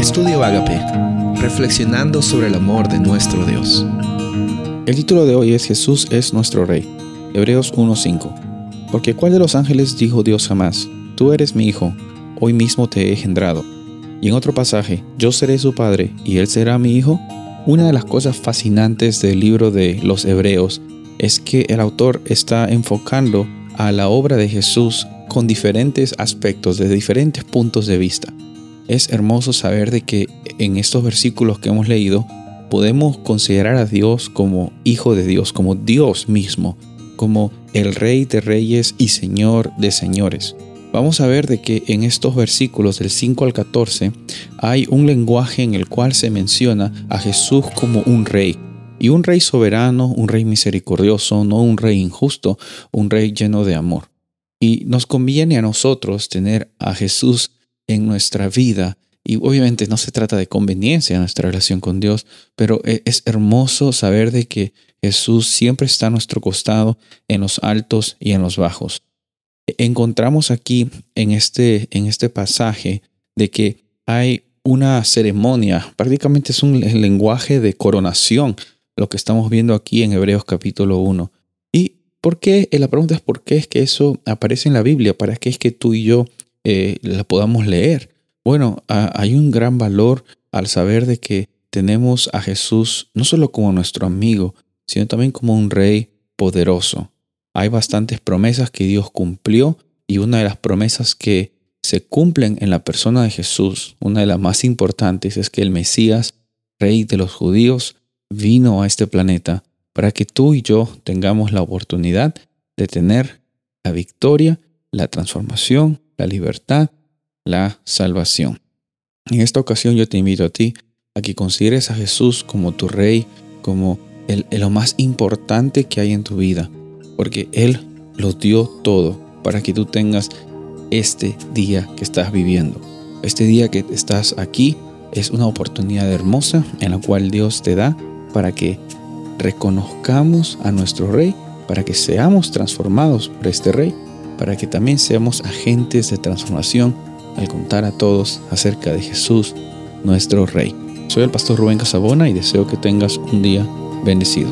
Estudio Agape, reflexionando sobre el amor de nuestro Dios. El título de hoy es Jesús es nuestro Rey. Hebreos 1:5. Porque ¿cuál de los ángeles dijo Dios jamás? Tú eres mi hijo, hoy mismo te he engendrado. Y en otro pasaje, yo seré su padre y él será mi hijo. Una de las cosas fascinantes del libro de los Hebreos es que el autor está enfocando a la obra de Jesús con diferentes aspectos, de diferentes puntos de vista. Es hermoso saber de que en estos versículos que hemos leído podemos considerar a Dios como hijo de Dios, como Dios mismo, como el rey de reyes y señor de señores. Vamos a ver de que en estos versículos del 5 al 14 hay un lenguaje en el cual se menciona a Jesús como un rey. Y un rey soberano, un rey misericordioso, no un rey injusto, un rey lleno de amor. Y nos conviene a nosotros tener a Jesús en nuestra vida. Y obviamente no se trata de conveniencia en nuestra relación con Dios, pero e, es hermoso saber de que Jesús siempre está a nuestro costado en los altos y en los bajos. Encontramos aquí en este, en este pasaje de que hay una ceremonia, prácticamente es un lenguaje de coronación, lo que estamos viendo aquí en Hebreos capítulo 1. ¿Y por qué? La pregunta es por qué es que eso aparece en la Biblia, para qué es que tú y yo eh, la podamos leer. Bueno, hay un gran valor al saber de que tenemos a Jesús no solo como nuestro amigo, sino también como un rey poderoso. Hay bastantes promesas que Dios cumplió y una de las promesas que se cumplen en la persona de Jesús, una de las más importantes, es que el Mesías, rey de los judíos, vino a este planeta para que tú y yo tengamos la oportunidad de tener la victoria, la transformación la libertad, la salvación. En esta ocasión yo te invito a ti a que consideres a Jesús como tu rey, como el, lo más importante que hay en tu vida, porque Él lo dio todo para que tú tengas este día que estás viviendo. Este día que estás aquí es una oportunidad hermosa en la cual Dios te da para que reconozcamos a nuestro Rey, para que seamos transformados por este Rey para que también seamos agentes de transformación al contar a todos acerca de Jesús, nuestro Rey. Soy el pastor Rubén Casabona y deseo que tengas un día bendecido.